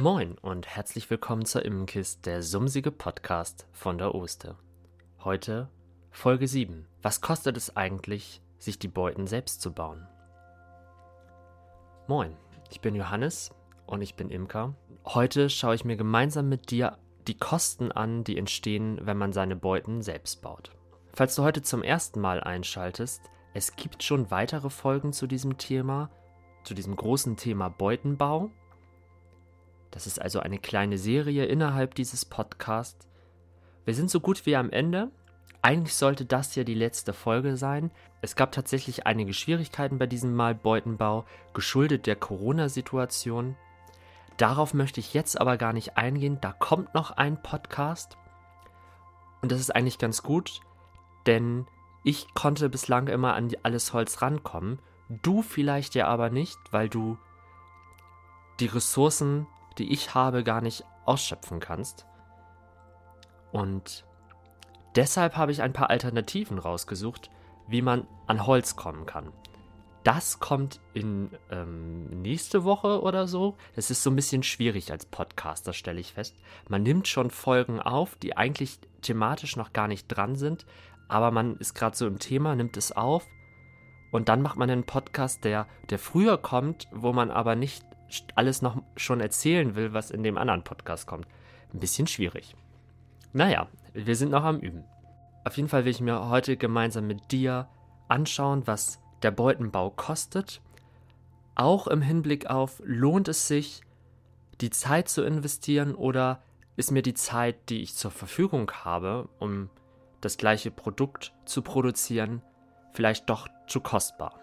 Moin und herzlich willkommen zur Immenkist, der sumsige Podcast von der Oste. Heute Folge 7. Was kostet es eigentlich, sich die Beuten selbst zu bauen? Moin, ich bin Johannes und ich bin Imker. Heute schaue ich mir gemeinsam mit dir die Kosten an, die entstehen, wenn man seine Beuten selbst baut. Falls du heute zum ersten Mal einschaltest, es gibt schon weitere Folgen zu diesem Thema, zu diesem großen Thema Beutenbau. Das ist also eine kleine Serie innerhalb dieses Podcasts. Wir sind so gut wie am Ende. Eigentlich sollte das ja die letzte Folge sein. Es gab tatsächlich einige Schwierigkeiten bei diesem Mal Beutenbau, geschuldet der Corona-Situation. Darauf möchte ich jetzt aber gar nicht eingehen. Da kommt noch ein Podcast. Und das ist eigentlich ganz gut, denn ich konnte bislang immer an alles Holz rankommen. Du vielleicht ja aber nicht, weil du die Ressourcen, die ich habe, gar nicht ausschöpfen kannst. Und deshalb habe ich ein paar Alternativen rausgesucht, wie man an Holz kommen kann. Das kommt in ähm, nächste Woche oder so. Es ist so ein bisschen schwierig als Podcaster, stelle ich fest. Man nimmt schon Folgen auf, die eigentlich thematisch noch gar nicht dran sind, aber man ist gerade so im Thema, nimmt es auf und dann macht man einen Podcast, der, der früher kommt, wo man aber nicht alles noch schon erzählen will, was in dem anderen Podcast kommt. Ein bisschen schwierig. Naja, wir sind noch am Üben. Auf jeden Fall will ich mir heute gemeinsam mit dir anschauen, was der Beutenbau kostet. Auch im Hinblick auf, lohnt es sich, die Zeit zu investieren oder ist mir die Zeit, die ich zur Verfügung habe, um das gleiche Produkt zu produzieren, vielleicht doch zu kostbar.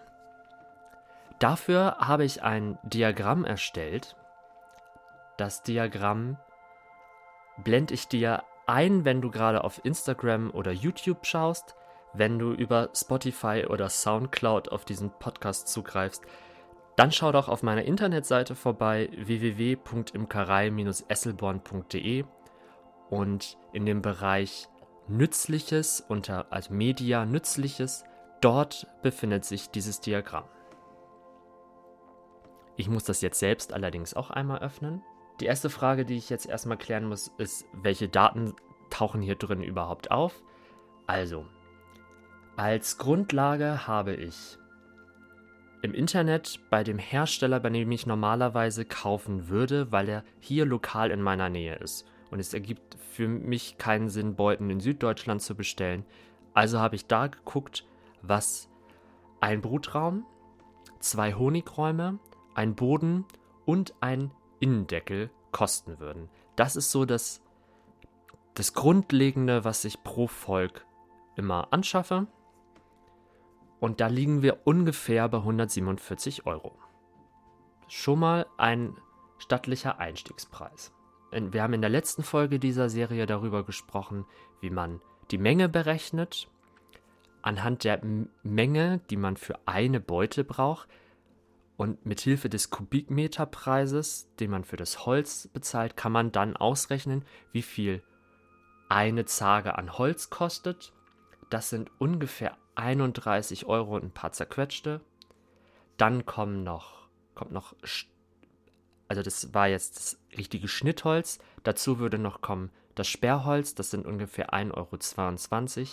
Dafür habe ich ein Diagramm erstellt. Das Diagramm blende ich dir ein, wenn du gerade auf Instagram oder YouTube schaust. Wenn du über Spotify oder SoundCloud auf diesen Podcast zugreifst, dann schau doch auf meiner Internetseite vorbei www.imkerei-esselborn.de und in dem Bereich Nützliches unter als Media Nützliches, dort befindet sich dieses Diagramm. Ich muss das jetzt selbst allerdings auch einmal öffnen. Die erste Frage, die ich jetzt erstmal klären muss, ist, welche Daten tauchen hier drin überhaupt auf? Also, als Grundlage habe ich im Internet bei dem Hersteller, bei dem ich normalerweise kaufen würde, weil er hier lokal in meiner Nähe ist. Und es ergibt für mich keinen Sinn, Beuten in Süddeutschland zu bestellen. Also habe ich da geguckt, was ein Brutraum, zwei Honigräume, ein Boden und ein Innendeckel kosten würden. Das ist so das, das Grundlegende, was ich pro Volk immer anschaffe. Und da liegen wir ungefähr bei 147 Euro. Schon mal ein stattlicher Einstiegspreis. Wir haben in der letzten Folge dieser Serie darüber gesprochen, wie man die Menge berechnet. Anhand der Menge, die man für eine Beute braucht, und mit Hilfe des Kubikmeterpreises, den man für das Holz bezahlt, kann man dann ausrechnen, wie viel eine Zage an Holz kostet. Das sind ungefähr 31 Euro und ein paar zerquetschte. Dann kommen noch, kommt noch also das war jetzt das richtige Schnittholz. Dazu würde noch kommen das Sperrholz, das sind ungefähr 1,22 Euro.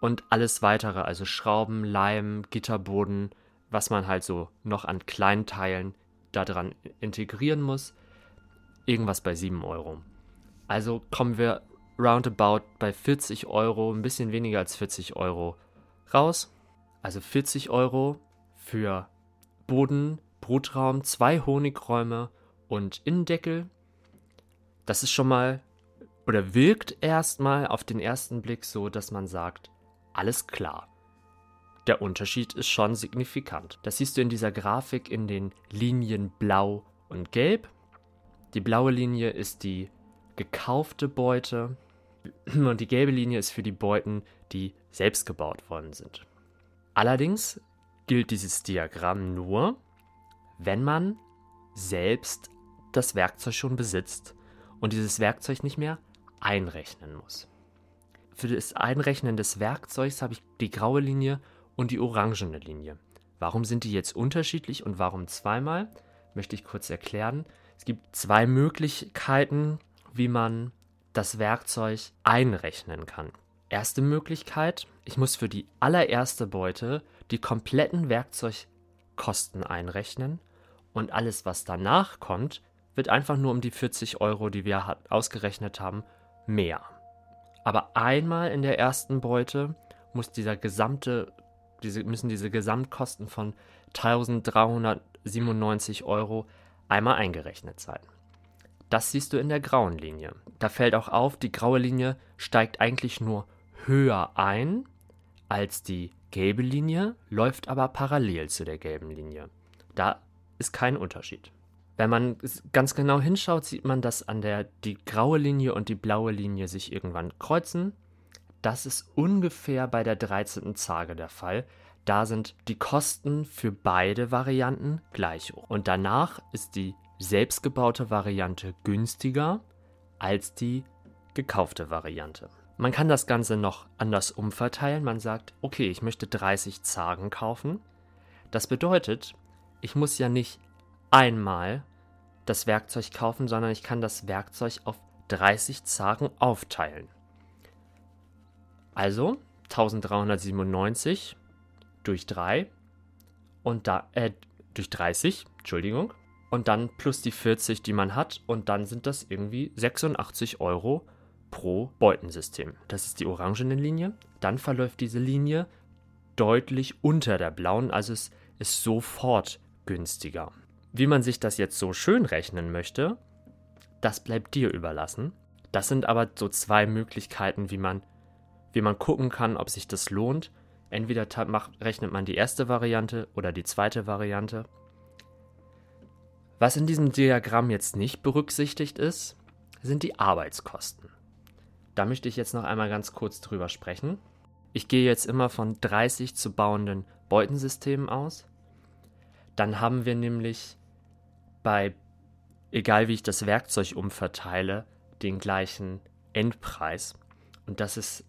Und alles weitere, also Schrauben, Leim, Gitterboden, was man halt so noch an kleinen Teilen daran integrieren muss, irgendwas bei 7 Euro. Also kommen wir roundabout bei 40 Euro, ein bisschen weniger als 40 Euro raus. Also 40 Euro für Boden, Brutraum, zwei Honigräume und Innendeckel. Das ist schon mal oder wirkt erstmal auf den ersten Blick so, dass man sagt, alles klar. Der Unterschied ist schon signifikant. Das siehst du in dieser Grafik in den Linien blau und gelb. Die blaue Linie ist die gekaufte Beute und die gelbe Linie ist für die Beuten, die selbst gebaut worden sind. Allerdings gilt dieses Diagramm nur, wenn man selbst das Werkzeug schon besitzt und dieses Werkzeug nicht mehr einrechnen muss. Für das Einrechnen des Werkzeugs habe ich die graue Linie und die orangene Linie. Warum sind die jetzt unterschiedlich und warum zweimal? Möchte ich kurz erklären. Es gibt zwei Möglichkeiten, wie man das Werkzeug einrechnen kann. Erste Möglichkeit, ich muss für die allererste Beute die kompletten Werkzeugkosten einrechnen und alles, was danach kommt, wird einfach nur um die 40 Euro, die wir ausgerechnet haben, mehr. Aber einmal in der ersten Beute muss dieser gesamte, diese, müssen diese Gesamtkosten von 1397 Euro einmal eingerechnet sein. Das siehst du in der grauen Linie. Da fällt auch auf, die graue Linie steigt eigentlich nur höher ein als die gelbe Linie, läuft aber parallel zu der gelben Linie. Da ist kein Unterschied. Wenn man ganz genau hinschaut, sieht man, dass an der die graue Linie und die blaue Linie sich irgendwann kreuzen. Das ist ungefähr bei der 13. Zage der Fall. Da sind die Kosten für beide Varianten gleich hoch. Und danach ist die selbstgebaute Variante günstiger als die gekaufte Variante. Man kann das Ganze noch anders umverteilen. Man sagt, okay, ich möchte 30 Zagen kaufen. Das bedeutet, ich muss ja nicht einmal das Werkzeug kaufen, sondern ich kann das Werkzeug auf 30 Zagen aufteilen. Also 1397 durch 3 und da äh, durch 30, Entschuldigung, und dann plus die 40, die man hat und dann sind das irgendwie 86 Euro pro Beutensystem. Das ist die orangene Linie. Dann verläuft diese Linie deutlich unter der blauen, also es ist sofort günstiger. Wie man sich das jetzt so schön rechnen möchte, das bleibt dir überlassen. Das sind aber so zwei Möglichkeiten, wie man, wie man gucken kann, ob sich das lohnt. Entweder macht, rechnet man die erste Variante oder die zweite Variante. Was in diesem Diagramm jetzt nicht berücksichtigt ist, sind die Arbeitskosten. Da möchte ich jetzt noch einmal ganz kurz drüber sprechen. Ich gehe jetzt immer von 30 zu bauenden Beutensystemen aus. Dann haben wir nämlich bei, egal wie ich das Werkzeug umverteile, den gleichen Endpreis. Und das ist,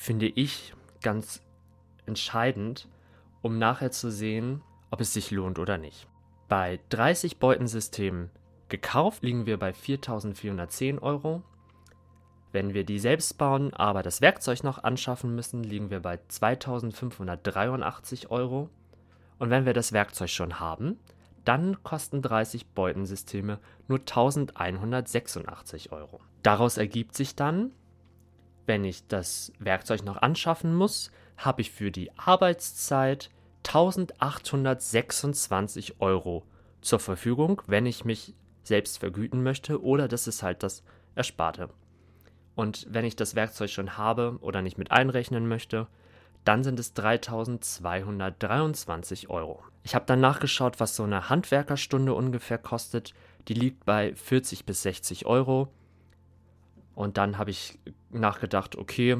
finde ich, ganz entscheidend, um nachher zu sehen, ob es sich lohnt oder nicht. Bei 30 Beutensystemen gekauft liegen wir bei 4.410 Euro. Wenn wir die selbst bauen, aber das Werkzeug noch anschaffen müssen, liegen wir bei 2.583 Euro. Und wenn wir das Werkzeug schon haben, dann kosten 30 Beutensysteme nur 1186 Euro. Daraus ergibt sich dann, wenn ich das Werkzeug noch anschaffen muss, habe ich für die Arbeitszeit 1826 Euro zur Verfügung, wenn ich mich selbst vergüten möchte oder das ist halt das Ersparte. Und wenn ich das Werkzeug schon habe oder nicht mit einrechnen möchte, dann sind es 3223 Euro. Ich habe dann nachgeschaut, was so eine Handwerkerstunde ungefähr kostet. Die liegt bei 40 bis 60 Euro. Und dann habe ich nachgedacht, okay,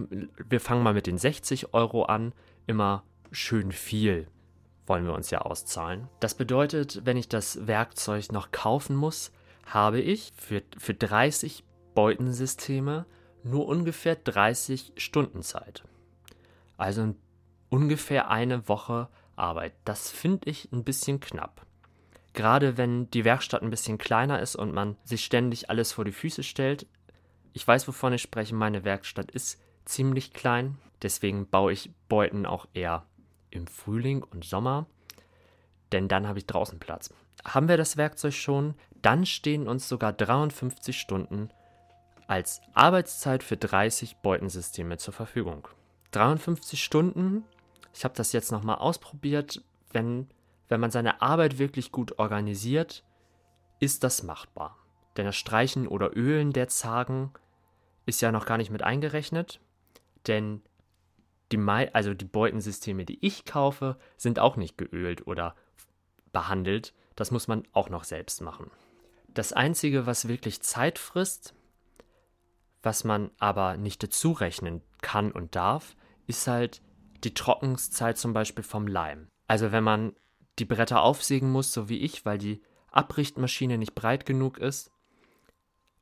wir fangen mal mit den 60 Euro an. Immer schön viel wollen wir uns ja auszahlen. Das bedeutet, wenn ich das Werkzeug noch kaufen muss, habe ich für, für 30 Beutensysteme nur ungefähr 30 Stunden Zeit. Also ungefähr eine Woche Arbeit. Das finde ich ein bisschen knapp. Gerade wenn die Werkstatt ein bisschen kleiner ist und man sich ständig alles vor die Füße stellt. Ich weiß, wovon ich spreche. Meine Werkstatt ist ziemlich klein. Deswegen baue ich Beuten auch eher im Frühling und Sommer. Denn dann habe ich draußen Platz. Haben wir das Werkzeug schon, dann stehen uns sogar 53 Stunden als Arbeitszeit für 30 Beutensysteme zur Verfügung. 53 Stunden. Ich habe das jetzt nochmal ausprobiert. Wenn, wenn man seine Arbeit wirklich gut organisiert, ist das machbar. Denn das Streichen oder Ölen der Zagen ist ja noch gar nicht mit eingerechnet. Denn die, also die Beutensysteme, die ich kaufe, sind auch nicht geölt oder behandelt. Das muss man auch noch selbst machen. Das Einzige, was wirklich Zeit frisst, was man aber nicht dazu rechnen kann und darf, ist halt die Trockenszeit zum Beispiel vom Leim. Also wenn man die Bretter aufsägen muss, so wie ich, weil die Abrichtmaschine nicht breit genug ist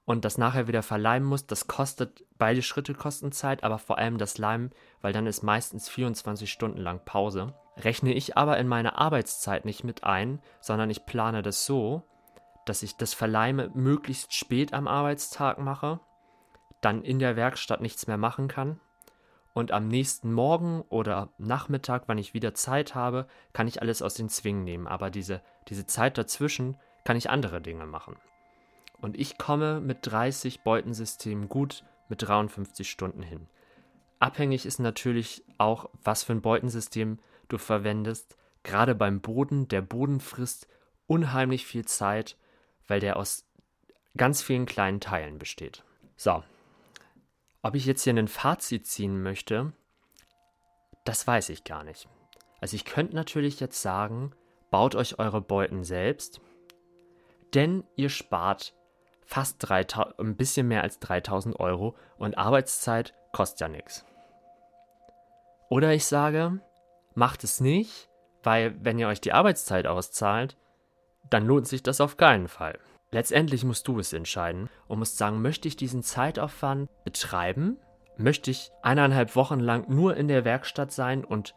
und das nachher wieder verleimen muss, das kostet, beide Schritte kosten Zeit, aber vor allem das Leimen, weil dann ist meistens 24 Stunden lang Pause. Rechne ich aber in meine Arbeitszeit nicht mit ein, sondern ich plane das so, dass ich das Verleime möglichst spät am Arbeitstag mache, dann in der Werkstatt nichts mehr machen kann und am nächsten Morgen oder Nachmittag, wann ich wieder Zeit habe, kann ich alles aus den Zwingen nehmen. Aber diese, diese Zeit dazwischen kann ich andere Dinge machen. Und ich komme mit 30 Beutensystemen gut mit 53 Stunden hin. Abhängig ist natürlich auch, was für ein Beutensystem du verwendest. Gerade beim Boden, der Boden frisst unheimlich viel Zeit, weil der aus ganz vielen kleinen Teilen besteht. So, ob ich jetzt hier ein Fazit ziehen möchte, das weiß ich gar nicht. Also ich könnte natürlich jetzt sagen, baut euch eure Beuten selbst, denn ihr spart fast 3000, ein bisschen mehr als 3000 Euro und Arbeitszeit kostet ja nichts. Oder ich sage, macht es nicht, weil wenn ihr euch die Arbeitszeit auszahlt, dann lohnt sich das auf keinen Fall. Letztendlich musst du es entscheiden und musst sagen, möchte ich diesen Zeitaufwand betreiben? Möchte ich eineinhalb Wochen lang nur in der Werkstatt sein und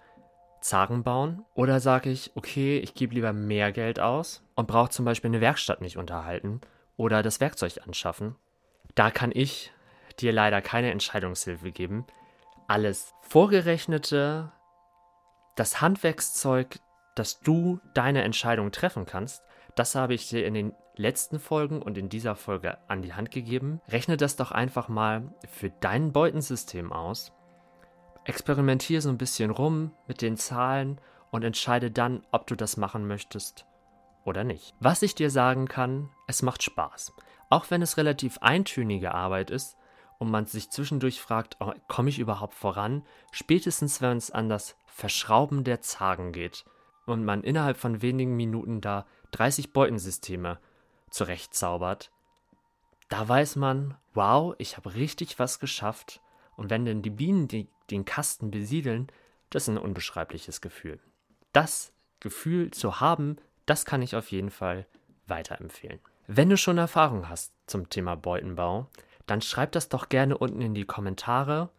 Zagen bauen? Oder sage ich, okay, ich gebe lieber mehr Geld aus und brauche zum Beispiel eine Werkstatt nicht unterhalten oder das Werkzeug anschaffen? Da kann ich dir leider keine Entscheidungshilfe geben. Alles Vorgerechnete, das Handwerkszeug, dass du deine Entscheidung treffen kannst, das habe ich dir in den letzten Folgen und in dieser Folge an die Hand gegeben. Rechne das doch einfach mal für dein Beutensystem aus. Experimentiere so ein bisschen rum mit den Zahlen und entscheide dann, ob du das machen möchtest oder nicht. Was ich dir sagen kann, es macht Spaß. Auch wenn es relativ eintönige Arbeit ist und man sich zwischendurch fragt, oh, komme ich überhaupt voran? Spätestens, wenn es an das Verschrauben der Zagen geht und man innerhalb von wenigen Minuten da 30 Beutensysteme zurechtzaubert, da weiß man, wow, ich habe richtig was geschafft. Und wenn denn die Bienen die, den Kasten besiedeln, das ist ein unbeschreibliches Gefühl. Das Gefühl zu haben, das kann ich auf jeden Fall weiterempfehlen. Wenn du schon Erfahrung hast zum Thema Beutenbau, dann schreib das doch gerne unten in die Kommentare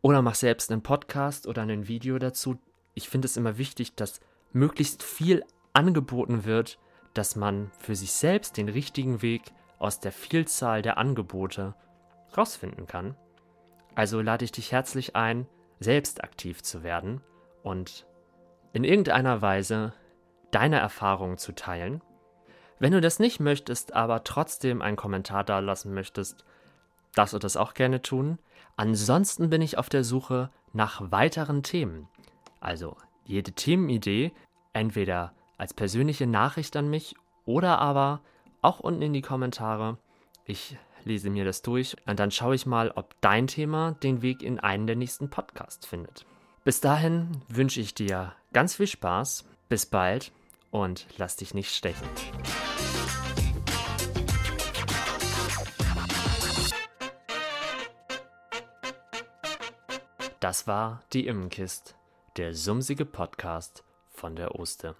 oder mach selbst einen Podcast oder ein Video dazu. Ich finde es immer wichtig, dass möglichst viel angeboten wird, dass man für sich selbst den richtigen Weg aus der Vielzahl der Angebote rausfinden kann. Also lade ich dich herzlich ein, selbst aktiv zu werden und in irgendeiner Weise deine Erfahrungen zu teilen. Wenn du das nicht möchtest, aber trotzdem einen Kommentar da lassen möchtest, darfst du das auch gerne tun. Ansonsten bin ich auf der Suche nach weiteren Themen. Also jede Themenidee, entweder als persönliche Nachricht an mich oder aber auch unten in die Kommentare. Ich lese mir das durch und dann schaue ich mal, ob dein Thema den Weg in einen der nächsten Podcasts findet. Bis dahin wünsche ich dir ganz viel Spaß, bis bald und lass dich nicht stechen. Das war die Immenkist, der sumsige Podcast von der Oste.